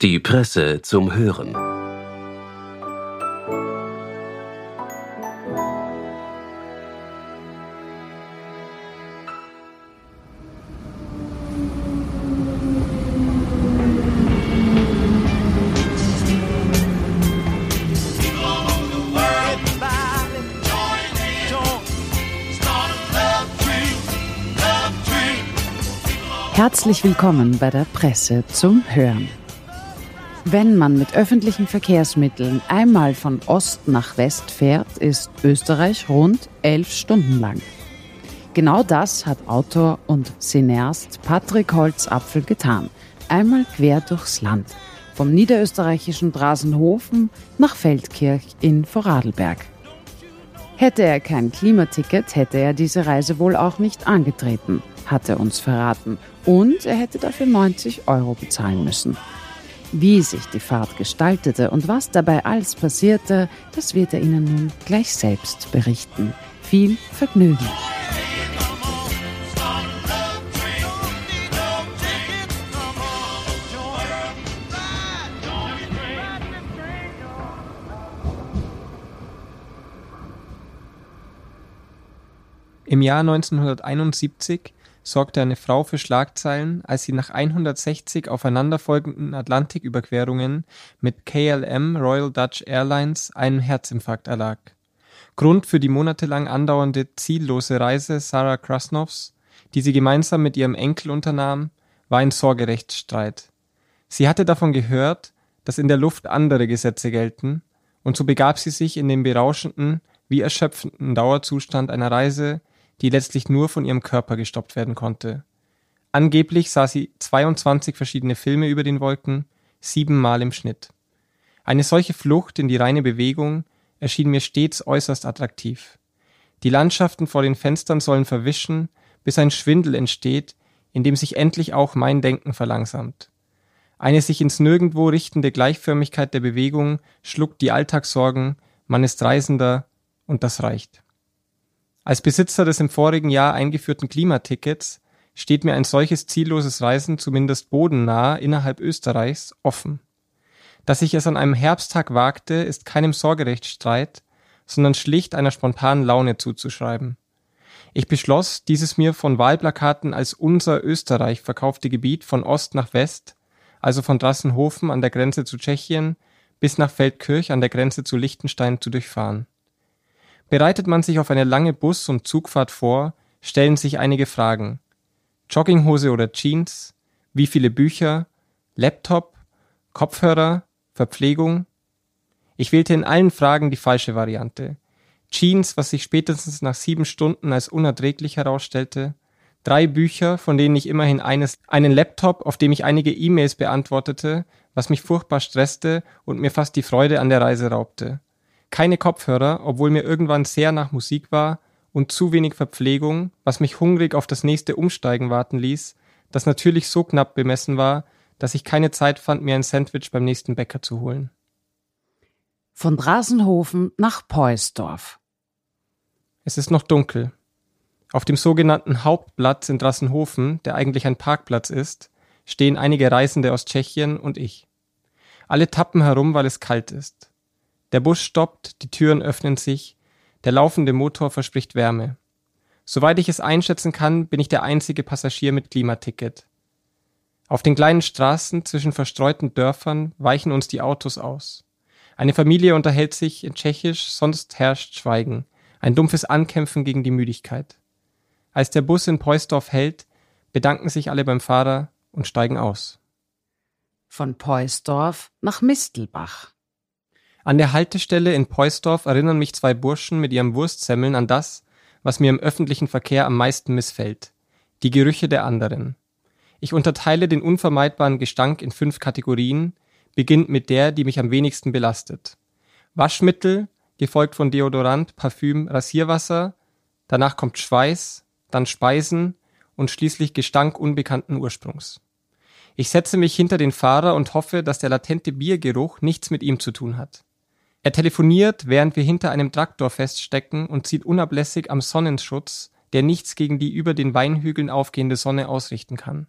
Die Presse zum Hören. Herzlich willkommen bei der Presse zum Hören. Wenn man mit öffentlichen Verkehrsmitteln einmal von Ost nach West fährt, ist Österreich rund elf Stunden lang. Genau das hat Autor und Cineast Patrick Holzapfel getan. Einmal quer durchs Land. Vom niederösterreichischen Drasenhofen nach Feldkirch in Vorarlberg. Hätte er kein Klimaticket, hätte er diese Reise wohl auch nicht angetreten hat er uns verraten. Und er hätte dafür 90 Euro bezahlen müssen. Wie sich die Fahrt gestaltete und was dabei alles passierte, das wird er Ihnen nun gleich selbst berichten. Viel Vergnügen! Im Jahr 1971 sorgte eine Frau für Schlagzeilen, als sie nach 160 aufeinanderfolgenden Atlantiküberquerungen mit KLM Royal Dutch Airlines einem Herzinfarkt erlag. Grund für die monatelang andauernde ziellose Reise Sarah Krasnovs, die sie gemeinsam mit ihrem Enkel unternahm, war ein Sorgerechtsstreit. Sie hatte davon gehört, dass in der Luft andere Gesetze gelten, und so begab sie sich in den berauschenden wie erschöpfenden Dauerzustand einer Reise, die letztlich nur von ihrem Körper gestoppt werden konnte. Angeblich sah sie 22 verschiedene Filme über den Wolken, siebenmal im Schnitt. Eine solche Flucht in die reine Bewegung erschien mir stets äußerst attraktiv. Die Landschaften vor den Fenstern sollen verwischen, bis ein Schwindel entsteht, in dem sich endlich auch mein Denken verlangsamt. Eine sich ins Nirgendwo richtende Gleichförmigkeit der Bewegung schluckt die Alltagssorgen, man ist Reisender und das reicht. Als Besitzer des im vorigen Jahr eingeführten Klimatickets steht mir ein solches zielloses Reisen zumindest bodennah innerhalb Österreichs offen. Dass ich es an einem Herbsttag wagte, ist keinem Sorgerechtsstreit, sondern schlicht einer spontanen Laune zuzuschreiben. Ich beschloss, dieses mir von Wahlplakaten als unser Österreich verkaufte Gebiet von Ost nach West, also von Drassenhofen an der Grenze zu Tschechien bis nach Feldkirch an der Grenze zu Liechtenstein zu durchfahren. Bereitet man sich auf eine lange Bus- und Zugfahrt vor, stellen sich einige Fragen. Jogginghose oder Jeans? Wie viele Bücher? Laptop? Kopfhörer? Verpflegung? Ich wählte in allen Fragen die falsche Variante. Jeans, was sich spätestens nach sieben Stunden als unerträglich herausstellte, drei Bücher, von denen ich immerhin eines, einen Laptop, auf dem ich einige E-Mails beantwortete, was mich furchtbar stresste und mir fast die Freude an der Reise raubte keine Kopfhörer, obwohl mir irgendwann sehr nach Musik war und zu wenig Verpflegung, was mich hungrig auf das nächste Umsteigen warten ließ, das natürlich so knapp bemessen war, dass ich keine Zeit fand, mir ein Sandwich beim nächsten Bäcker zu holen. Von Brasenhofen nach Peusdorf. Es ist noch dunkel. Auf dem sogenannten Hauptplatz in Drassenhofen, der eigentlich ein Parkplatz ist, stehen einige Reisende aus Tschechien und ich. Alle tappen herum, weil es kalt ist. Der Bus stoppt, die Türen öffnen sich, der laufende Motor verspricht Wärme. Soweit ich es einschätzen kann, bin ich der einzige Passagier mit Klimaticket. Auf den kleinen Straßen zwischen verstreuten Dörfern weichen uns die Autos aus. Eine Familie unterhält sich in Tschechisch, sonst herrscht Schweigen, ein dumpfes Ankämpfen gegen die Müdigkeit. Als der Bus in Peusdorf hält, bedanken sich alle beim Fahrer und steigen aus. Von Peusdorf nach Mistelbach. An der Haltestelle in Peusdorf erinnern mich zwei Burschen mit ihren Wurstsemmeln an das, was mir im öffentlichen Verkehr am meisten missfällt: die Gerüche der anderen. Ich unterteile den unvermeidbaren Gestank in fünf Kategorien, beginnt mit der, die mich am wenigsten belastet. Waschmittel, gefolgt von Deodorant, Parfüm, Rasierwasser, danach kommt Schweiß, dann Speisen und schließlich Gestank unbekannten Ursprungs. Ich setze mich hinter den Fahrer und hoffe, dass der latente Biergeruch nichts mit ihm zu tun hat. Er telefoniert, während wir hinter einem Traktor feststecken und zieht unablässig am Sonnenschutz, der nichts gegen die über den Weinhügeln aufgehende Sonne ausrichten kann.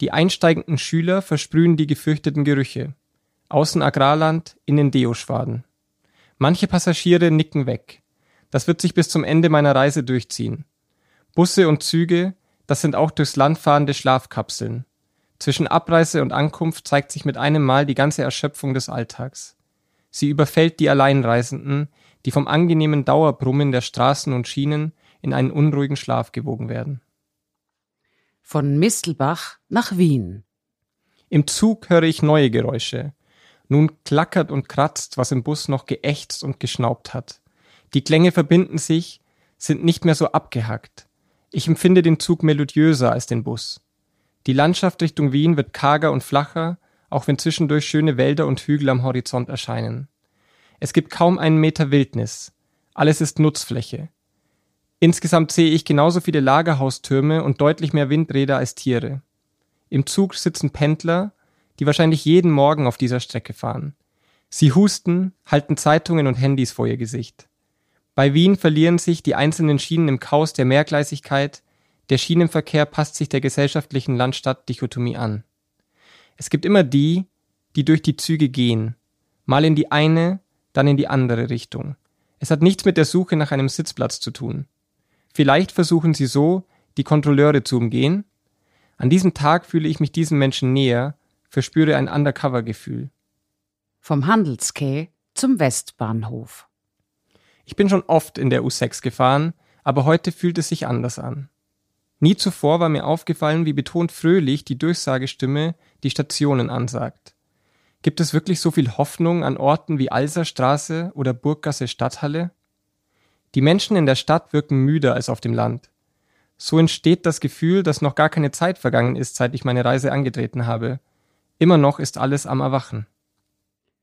Die einsteigenden Schüler versprühen die gefürchteten Gerüche. Außen Agrarland, innen Deoschwaden. Manche Passagiere nicken weg. Das wird sich bis zum Ende meiner Reise durchziehen. Busse und Züge, das sind auch durchs Land fahrende Schlafkapseln. Zwischen Abreise und Ankunft zeigt sich mit einem Mal die ganze Erschöpfung des Alltags. Sie überfällt die Alleinreisenden, die vom angenehmen Dauerbrummen der Straßen und Schienen in einen unruhigen Schlaf gewogen werden. Von Mistelbach nach Wien. Im Zug höre ich neue Geräusche. Nun klackert und kratzt, was im Bus noch geächzt und geschnaubt hat. Die Klänge verbinden sich, sind nicht mehr so abgehackt. Ich empfinde den Zug melodiöser als den Bus. Die Landschaft Richtung Wien wird karger und flacher, auch wenn zwischendurch schöne Wälder und Hügel am Horizont erscheinen. Es gibt kaum einen Meter Wildnis. Alles ist Nutzfläche. Insgesamt sehe ich genauso viele Lagerhaustürme und deutlich mehr Windräder als Tiere. Im Zug sitzen Pendler, die wahrscheinlich jeden Morgen auf dieser Strecke fahren. Sie husten, halten Zeitungen und Handys vor ihr Gesicht. Bei Wien verlieren sich die einzelnen Schienen im Chaos der Mehrgleisigkeit, der Schienenverkehr passt sich der gesellschaftlichen Land-Stadt-Dichotomie an. Es gibt immer die, die durch die Züge gehen, mal in die eine, dann in die andere Richtung. Es hat nichts mit der Suche nach einem Sitzplatz zu tun. Vielleicht versuchen sie so, die Kontrolleure zu umgehen. An diesem Tag fühle ich mich diesen Menschen näher, verspüre ein Undercover-Gefühl. Vom Handelsquai zum Westbahnhof. Ich bin schon oft in der U6 gefahren, aber heute fühlt es sich anders an. Nie zuvor war mir aufgefallen, wie betont fröhlich die Durchsagestimme die Stationen ansagt. Gibt es wirklich so viel Hoffnung an Orten wie Alserstraße oder Burggasse Stadthalle? Die Menschen in der Stadt wirken müder als auf dem Land. So entsteht das Gefühl, dass noch gar keine Zeit vergangen ist, seit ich meine Reise angetreten habe. Immer noch ist alles am Erwachen.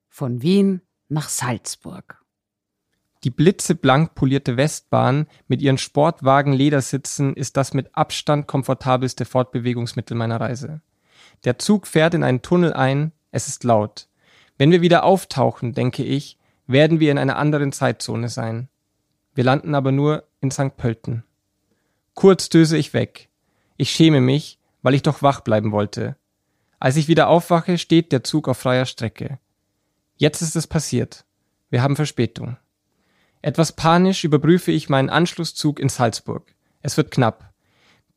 Von Wien nach Salzburg. Die blitzeblank polierte Westbahn mit ihren Sportwagen-Ledersitzen ist das mit Abstand komfortabelste Fortbewegungsmittel meiner Reise. Der Zug fährt in einen Tunnel ein, es ist laut. Wenn wir wieder auftauchen, denke ich, werden wir in einer anderen Zeitzone sein. Wir landen aber nur in St. Pölten. Kurz döse ich weg. Ich schäme mich, weil ich doch wach bleiben wollte. Als ich wieder aufwache, steht der Zug auf freier Strecke. Jetzt ist es passiert. Wir haben Verspätung. Etwas panisch überprüfe ich meinen Anschlusszug in Salzburg. Es wird knapp.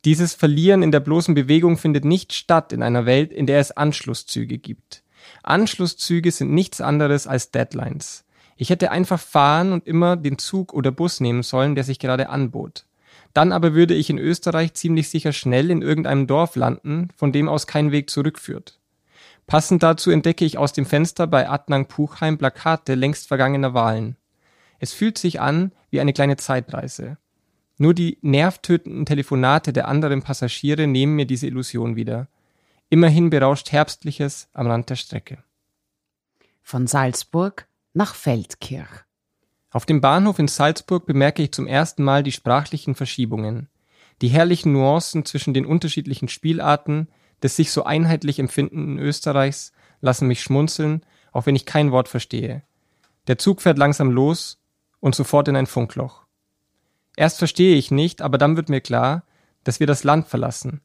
Dieses Verlieren in der bloßen Bewegung findet nicht statt in einer Welt, in der es Anschlusszüge gibt. Anschlusszüge sind nichts anderes als Deadlines. Ich hätte einfach fahren und immer den Zug oder Bus nehmen sollen, der sich gerade anbot. Dann aber würde ich in Österreich ziemlich sicher schnell in irgendeinem Dorf landen, von dem aus kein Weg zurückführt. Passend dazu entdecke ich aus dem Fenster bei Adnang Puchheim Plakate längst vergangener Wahlen. Es fühlt sich an wie eine kleine Zeitreise. Nur die nervtötenden Telefonate der anderen Passagiere nehmen mir diese Illusion wieder. Immerhin berauscht Herbstliches am Rand der Strecke. Von Salzburg nach Feldkirch. Auf dem Bahnhof in Salzburg bemerke ich zum ersten Mal die sprachlichen Verschiebungen, die herrlichen Nuancen zwischen den unterschiedlichen Spielarten des sich so einheitlich empfindenden Österreichs lassen mich schmunzeln, auch wenn ich kein Wort verstehe. Der Zug fährt langsam los und sofort in ein Funkloch. Erst verstehe ich nicht, aber dann wird mir klar, dass wir das Land verlassen,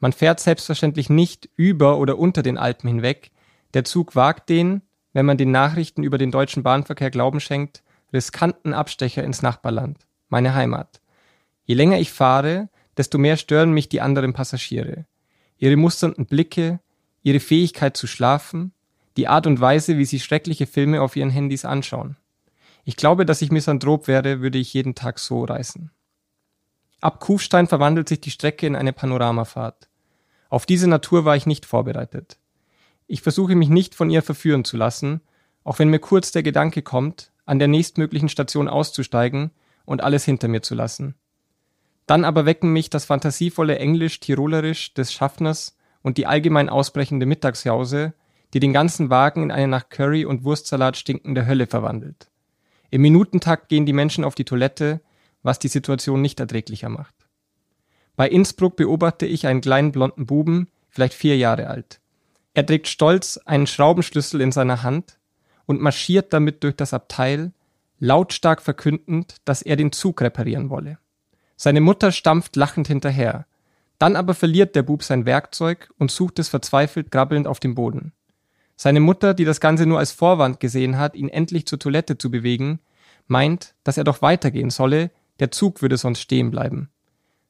man fährt selbstverständlich nicht über oder unter den Alpen hinweg. Der Zug wagt den, wenn man den Nachrichten über den deutschen Bahnverkehr Glauben schenkt, riskanten Abstecher ins Nachbarland, meine Heimat. Je länger ich fahre, desto mehr stören mich die anderen Passagiere. Ihre musternden Blicke, ihre Fähigkeit zu schlafen, die Art und Weise, wie sie schreckliche Filme auf ihren Handys anschauen. Ich glaube, dass ich Misanthrop wäre, würde ich jeden Tag so reisen. Ab Kufstein verwandelt sich die Strecke in eine Panoramafahrt. Auf diese Natur war ich nicht vorbereitet. Ich versuche mich nicht von ihr verführen zu lassen, auch wenn mir kurz der Gedanke kommt, an der nächstmöglichen Station auszusteigen und alles hinter mir zu lassen. Dann aber wecken mich das fantasievolle Englisch-Tirolerisch des Schaffners und die allgemein ausbrechende Mittagsjause, die den ganzen Wagen in eine nach Curry und Wurstsalat stinkende Hölle verwandelt. Im Minutentakt gehen die Menschen auf die Toilette, was die Situation nicht erträglicher macht. Bei Innsbruck beobachte ich einen kleinen blonden Buben, vielleicht vier Jahre alt. Er trägt stolz einen Schraubenschlüssel in seiner Hand und marschiert damit durch das Abteil, lautstark verkündend, dass er den Zug reparieren wolle. Seine Mutter stampft lachend hinterher. Dann aber verliert der Bub sein Werkzeug und sucht es verzweifelt grabbelnd auf dem Boden. Seine Mutter, die das Ganze nur als Vorwand gesehen hat, ihn endlich zur Toilette zu bewegen, meint, dass er doch weitergehen solle, der Zug würde sonst stehen bleiben.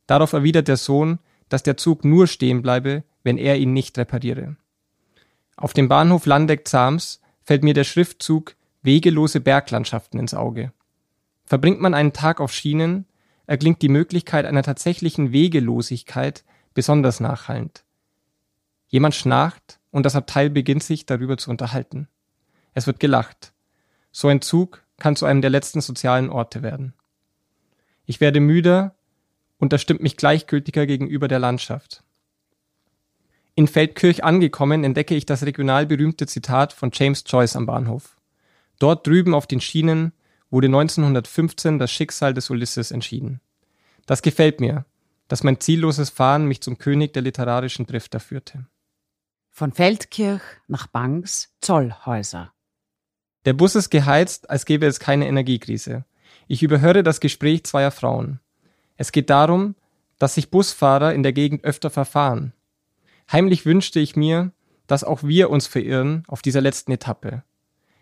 Darauf erwidert der Sohn, dass der Zug nur stehen bleibe, wenn er ihn nicht repariere. Auf dem Bahnhof Landeck-Zahms fällt mir der Schriftzug Wegelose Berglandschaften ins Auge. Verbringt man einen Tag auf Schienen, erklingt die Möglichkeit einer tatsächlichen Wegelosigkeit besonders nachhallend. Jemand schnarcht und das Abteil beginnt sich darüber zu unterhalten. Es wird gelacht. So ein Zug kann zu einem der letzten sozialen Orte werden. Ich werde müder und das stimmt mich gleichgültiger gegenüber der Landschaft. In Feldkirch angekommen entdecke ich das regional berühmte Zitat von James Joyce am Bahnhof. Dort drüben auf den Schienen wurde 1915 das Schicksal des Ulysses entschieden. Das gefällt mir, dass mein zielloses Fahren mich zum König der literarischen Drifter führte. Von Feldkirch nach Banks Zollhäuser. Der Bus ist geheizt, als gäbe es keine Energiekrise. Ich überhöre das Gespräch zweier Frauen. Es geht darum, dass sich Busfahrer in der Gegend öfter verfahren. Heimlich wünschte ich mir, dass auch wir uns verirren auf dieser letzten Etappe.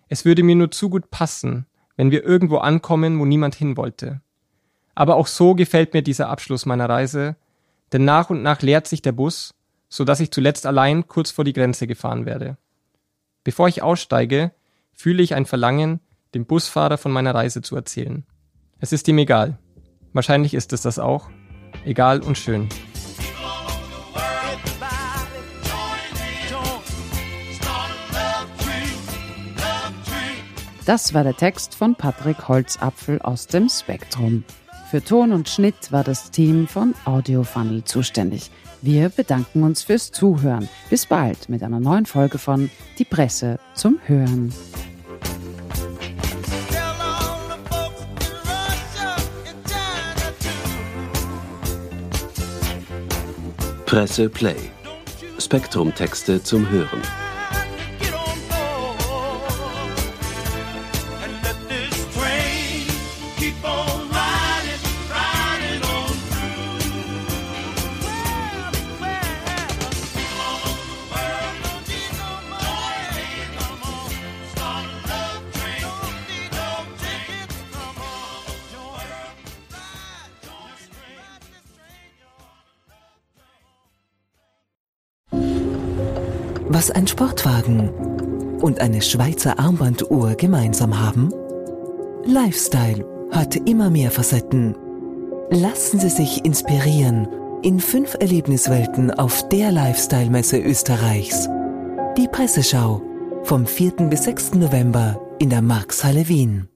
Es würde mir nur zu gut passen, wenn wir irgendwo ankommen, wo niemand hin wollte. Aber auch so gefällt mir dieser Abschluss meiner Reise, denn nach und nach leert sich der Bus, so dass ich zuletzt allein kurz vor die Grenze gefahren werde. Bevor ich aussteige, fühle ich ein Verlangen, dem Busfahrer von meiner Reise zu erzählen. Es ist ihm egal. Wahrscheinlich ist es das auch. Egal und schön. Das war der Text von Patrick Holzapfel aus dem Spektrum. Für Ton und Schnitt war das Team von Audiofunnel zuständig. Wir bedanken uns fürs Zuhören. Bis bald mit einer neuen Folge von Die Presse zum Hören. Presse Play. Spektrum-Texte zum Hören. Was ein Sportwagen und eine Schweizer Armbanduhr gemeinsam haben? Lifestyle hat immer mehr Facetten. Lassen Sie sich inspirieren in fünf Erlebniswelten auf der Lifestyle-Messe Österreichs. Die Presseschau vom 4. bis 6. November in der Markshalle Wien.